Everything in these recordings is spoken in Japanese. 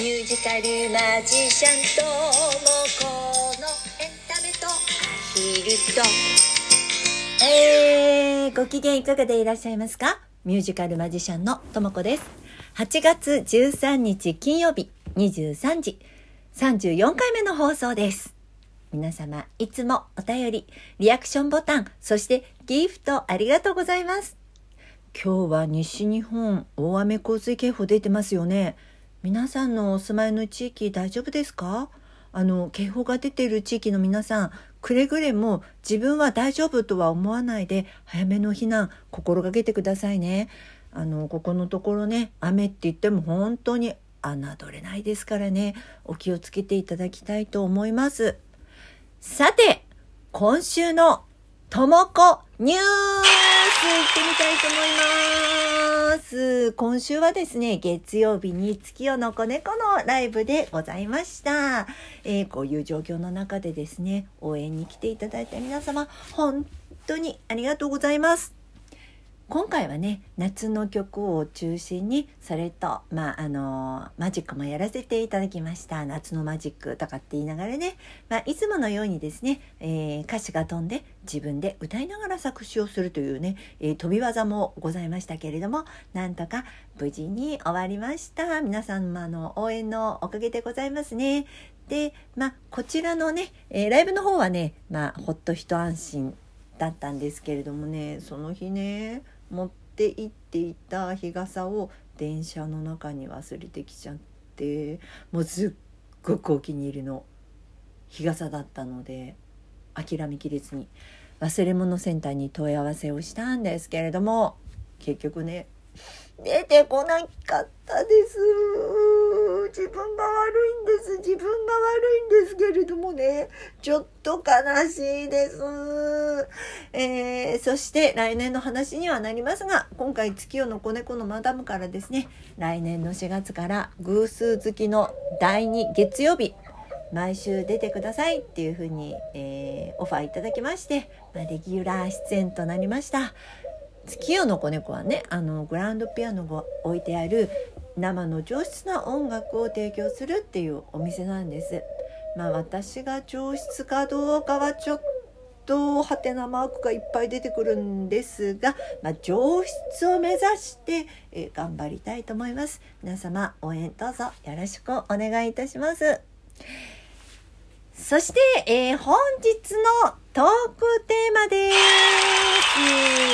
ミュージカルマジシャンともこのエンタメとアヒルとえー、ご機嫌いかがでいらっしゃいますか？ミュージカルマジシャンのともこです。8月13日金曜日23時34回目の放送です。皆様、いつもお便り、リアクションボタン、そしてギフトありがとうございます。今日は西日本大雨洪水警報出てますよね。皆さんのお住まいの地域大丈夫ですか？あの、警報が出ている地域の皆さん、くれぐれも自分は大丈夫とは思わないで、早めの避難心がけてくださいね。あの、ここのところね、雨って言っても本当に侮れないですからね、お気をつけていただきたいと思います。さて、今週のともこニュース行ってみたいと思います。ます今週はですね、月曜日に月夜の子猫のライブでございました。えーこういう状況の中でですね、応援に来ていただいた皆様、本当にありがとうございます。今回はね夏の曲を中心にそれとまああのマジックもやらせていただきました。夏のマジックとかって言いながらね、まあ、いつものようにですね、えー歌詞が飛んで自分で歌いながら作詞をするというね、えー飛び技もございましたけれどもなんとか無事に終わりました。皆様の応援のおかげでございますね。でまあこちらのね、えーライブの方はねまあほっと一安心だったんですけれどもねその日ね持って行っていた日傘を電車の中に忘れてきちゃってもうすっごくお気に入りの日傘だったので諦めきれずに忘れ物センターに問い合わせをしたんですけれども結局ね出てこなかったです。自分が悪いんです。自分が悪いんですけれどもね。ちょっと悲しいです、えーそして来年の話にはなりますが今回月夜の子猫のマダムからですね。来年の4月から偶数月の第2月曜日毎週出てください。っていうふうに、えーオファーいただきまして、まあ、レギュラー出演となりました。月夜の子猫はねあのグランドピアノが置いてある生の上質な音楽を提供するっていうお店なんです。まあ私が上質かどうかはちょっとハテナマークがいっぱい出てくるんですが、まあ、上質を目指して、え頑張りたいと思います。皆様応援どうぞよろしくお願いいたします。そして、えー本日のトークテーマです。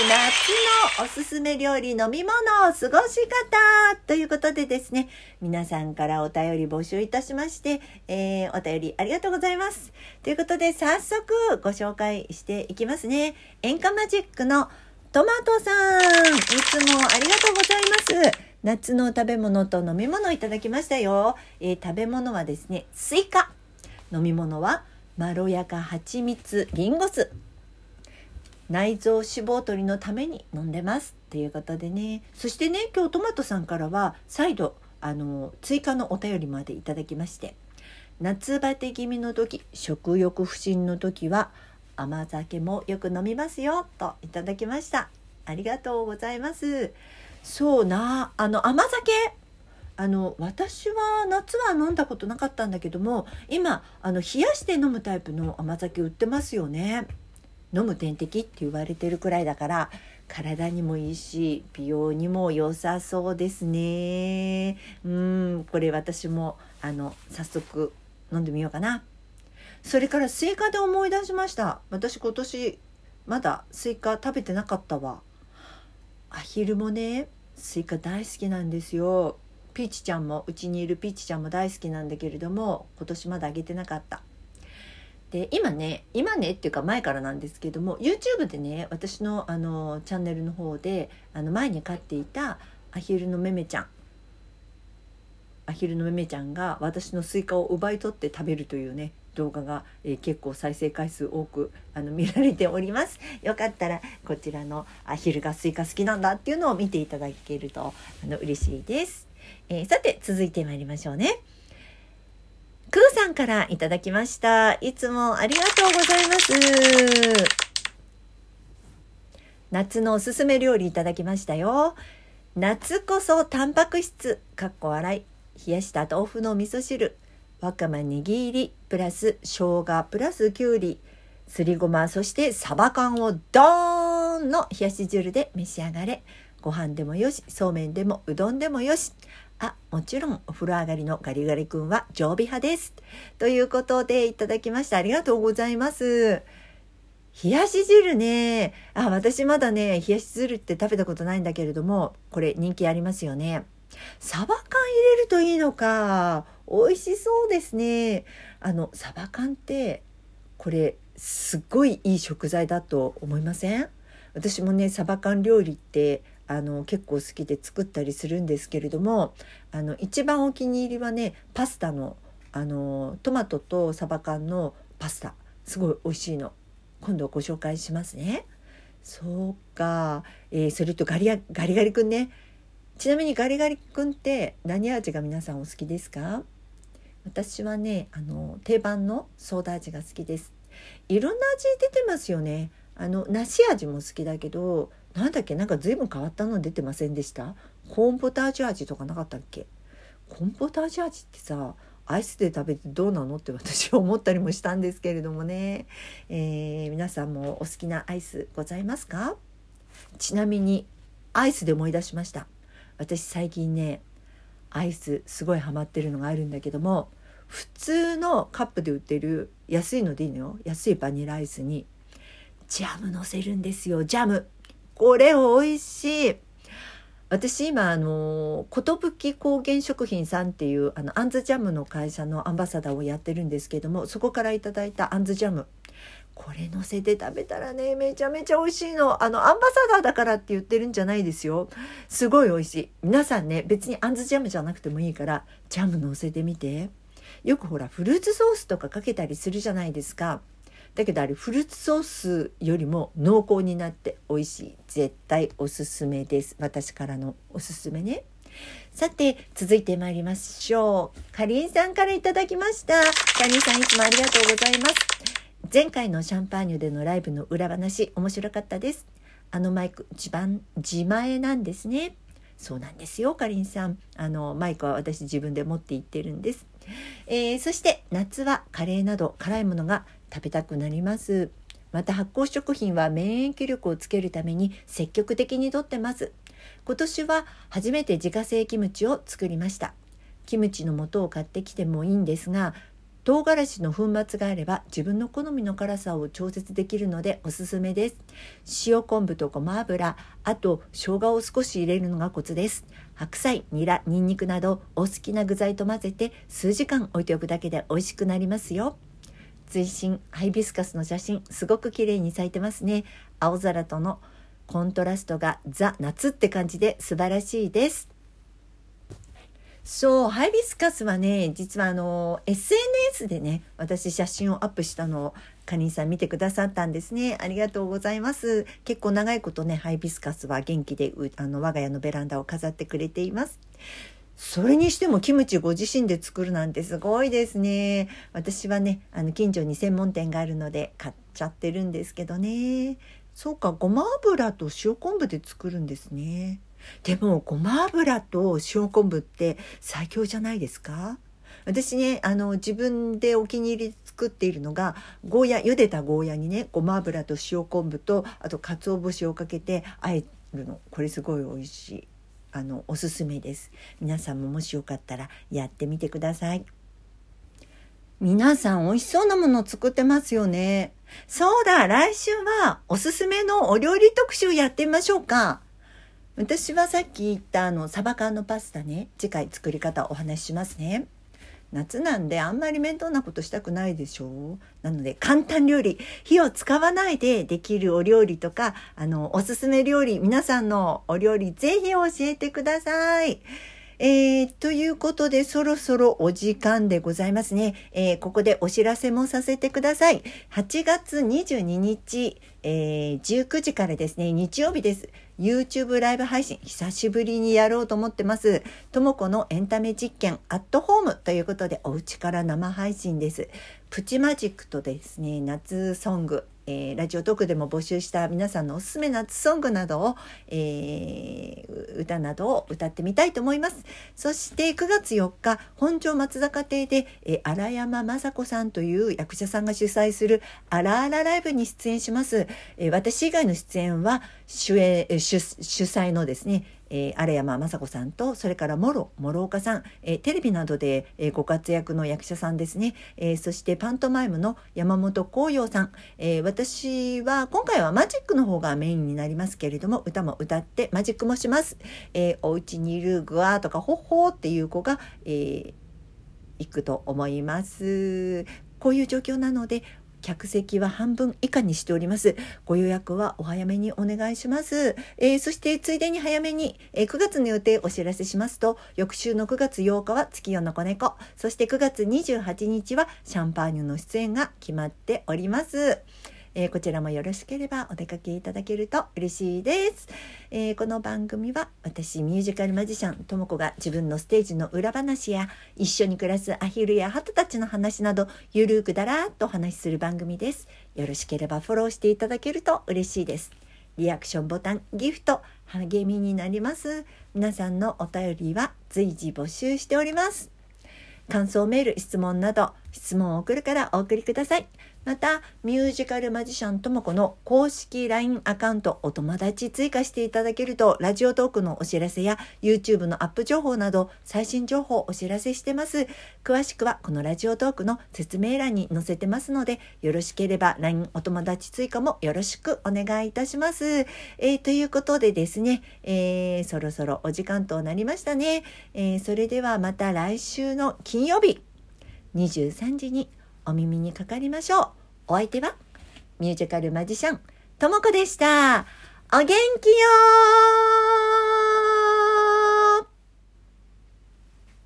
夏のおすすめ料理、飲み物、過ごし方ということでですね、皆さんからお便り募集いたしまして、えーお便りありがとうございます。ということで、早速ご紹介していきますね。演歌マジックのトマトさん、いつもありがとうございます。夏の食べ物と飲み物をいただきましたよ。えー食べ物はですね、スイカ。飲み物はまろやか蜂蜜リンゴ酢内臓脂肪取りのために飲んでますということでね。そしてね今日トマトさんからは再度あの追加のお便りまでいただきまして。夏バテ気味の時食欲不振の時は甘酒もよく飲みますよといただきました。ありがとうございます。そうなあの甘酒あの私は夏は飲んだことなかったんだけども今あの冷やして飲むタイプの甘酒売ってますよね。飲む点滴って言われてるくらいだから体にもいいし美容にも良さそうですね。うんこれ私もあの早速飲んでみようかな。それからスイカで思い出しました。私今年まだスイカ食べてなかったわ。アヒルもねスイカ大好きなんですよ。ピーチちゃんもうちにいるピーチちゃんも大好きなんだけれども今年まだあげてなかった。で今ね今ねっていうか前からなんですけども YouTube でね私のあのチャンネルの方であの前に飼っていたアヒルのめめちゃん。アヒルのめめちゃんが私のスイカを奪い取って食べるというね動画が、えー結構再生回数多くあの見られております。よかったらこちらのアヒルがスイカ好きなんだっていうのを見ていただけるとあの嬉しいです、えーさて続いて参りましょうね。クーさんからいただきました。いつもありがとうございます。夏のおすすめ料理いただきましたよ。夏こそタンパク質。かっこ笑い。冷やした豆腐の味噌汁。わかめ握り。プラス生姜。プラスきゅうり。すりごま。そしてサバ缶をドーンの冷やし汁で召し上がれ。ご飯でもよしそうめんでもうどんでもよし。あもちろんお風呂上がりのガリガリ君は常備派です。ということでいただきましてありがとうございます。冷やし汁ね。あ私まだね冷やし汁って食べたことないんだけれどもこれ人気ありますよね。サバ缶入れるといいのか。美味しそうですね。あのサバ缶ってこれすっごいいい食材だと思いません？私もねサバ缶料理ってあの結構好きで作ったりするんですけれどもあの一番お気に入りはねパスタのあのトマトとサバ缶のパスタ。すごい美味しいの。今度ご紹介しますね。そうか、えー、それとガリガリガリ君ね。ちなみにガリガリ君って何味が皆さんお好きですか？私はねあの定番のソーダ味が好きです。いろんな味出てますよね。あの梨味も好きだけどなんだっけ？なんか随分変わったの出てませんでした？コーンポタージュ味とかなかったっけ？コーンポタージュ味ってさアイスで食べてどうなのって私は思ったりもしたんですけれどもね、えー、皆さんもお好きなアイスございますか？ちなみにアイスで思い出しました。私最近ねアイスすごいハマってるのがあるんだけども普通のカップで売ってる安いのでいいのよ。安いバニラアイスにジャム乗せるんですよ。ジャム。これ美味しい。私今あの寿高原食品さんっていうあのあんずジャムの会社のアンバサダーをやってるんですけどもそこからいただいたあんずジャム。これ乗せて食べたらねめちゃめちゃ美味しいの。あのアンバサダーだからって言ってるんじゃないですよ。すごい美味しい。皆さんね別にあんずジャムじゃなくてもいいからジャム乗せてみて。よくほらフルーツソースとかかけたりするじゃないですか。だけどあれフルーツソースよりも濃厚になって美味しい絶対おすすめです。私からのおすすめね。さて続いて参りましょう。かりんさんからいただきました。かりんさんいつもありがとうございます。前回のシャンパーニュでのライブの裏話面白かったです。あのマイク一番自前なんですね。そうなんですよかりんさん。あのマイクは私自分で持って行ってるんです、えー、そして夏はカレーなど辛いものが食べたくなります。また発酵食品は免疫力をつけるために積極的にとってます。今年は初めて自家製キムチを作りました。キムチの素を買ってきてもいいんですが唐辛子の粉末があれば自分の好みの辛さを調節できるのでおすすめです。塩昆布とごま油あと生姜を少し入れるのがコツです。白菜ニラニンニクなどお好きな具材と混ぜて数時間置いておくだけで美味しくなりますよ。追伸ハイビスカスの写真すごく綺麗に咲いてますね。青空とのコントラストがザ夏って感じで素晴らしいです。そうハイビスカスはね実はあの SNS でね私写真をアップしたのをカニンさん見てくださったんですねありがとうございます結構長いことねハイビスカスは元気であの我が家のベランダを飾ってくれていますそれにしてもキムチご自身で作るなんてすごいですね。私はね、あの近所に専門店があるので買っちゃってるんですけどね。そうか、ごま油と塩昆布で作るんですね。でも、ごま油と塩昆布って最強じゃないですか？私ね、あの、自分でお気に入り作っているのが、ゴーヤ、茹でたゴーヤにね、ごま油と塩昆布と、あと、鰹節をかけて、あえるの。これすごい美味しい。あのおすすめです皆さんももしよかったらやってみてください皆さん美味しそうなもの作ってますよねそうだ来週はおすすめのお料理特集やってみましょうか私はさっき言ったあのサバ缶のパスタね次回作り方お話ししますね夏なんであんまり面倒なことしたくないでしょなので簡単料理火を使わないでできるお料理とかあのおすすめ料理皆さんのお料理ぜひ教えてください。えー、ということで、そろそろお時間でございますね。えー、ここでお知らせもさせてください。8月22日、えー、19時からですね、日曜日です。YouTube ライブ配信、久しぶりにやろうと思ってます。ともこのエンタメ実験、アットホームということで、お家から生配信です。プチマジックとですね、夏ソング、えー、ラジオトークでも募集した皆さんのおすすめ夏ソングなどを、えー、歌などを歌ってみたいと思います。そして9月4日、本庄松坂亭で、えー、荒山雅子さんという役者さんが主催するあらあらライブに出演します。え、私以外の出演は主演主主催のですね、えー、荒山雅子さんとそれから諸諸岡さん、えー、テレビなどで、えー、ご活躍の役者さんですね、えー、そしてパントマイムの山本光陽さん、えー、私は今回はマジックの方がメインになりますけれども歌も歌ってマジックもします。えー、お家にいるグワーとかホッホーっていう子が、えー、行くと思います。こういう状況なので客席は半分以下にしております。ご予約はお早めにお願いします。えー、そしてついでに早めに、えー、9月の予定お知らせしますと、翌週の9月8日は月夜の子猫、そして9月28日はシャンパーニュの出演が決まっております。えー、こちらもよろしければお出かけいただけると嬉しいです、えー、この番組は私ミュージカルマジシャンとも子が自分のステージの裏話や一緒に暮らすアヒルやハトたちの話などゆるくだらっとお話しする番組です。よろしければフォローしていただけると嬉しいです。リアクションボタンギフト励みになります。皆さんのお便りは随時募集しております。感想メール質問など質問を送るからお送りください。またミュージカルマジシャンともこの公式 LINE アカウントお友達追加していただけるとラジオトークのお知らせや YouTube のアップ情報など最新情報をお知らせしてます。詳しくはこのラジオトークの説明欄に載せてますのでよろしければ LINE お友達追加もよろしくお願いいたします、えー、ということでですね、えー、そろそろお時間となりましたね、えー、それではまた来週の金曜日。23時にお耳にかかりましょう。お相手はミュージカルマジシャン、ともこでした。お元気よー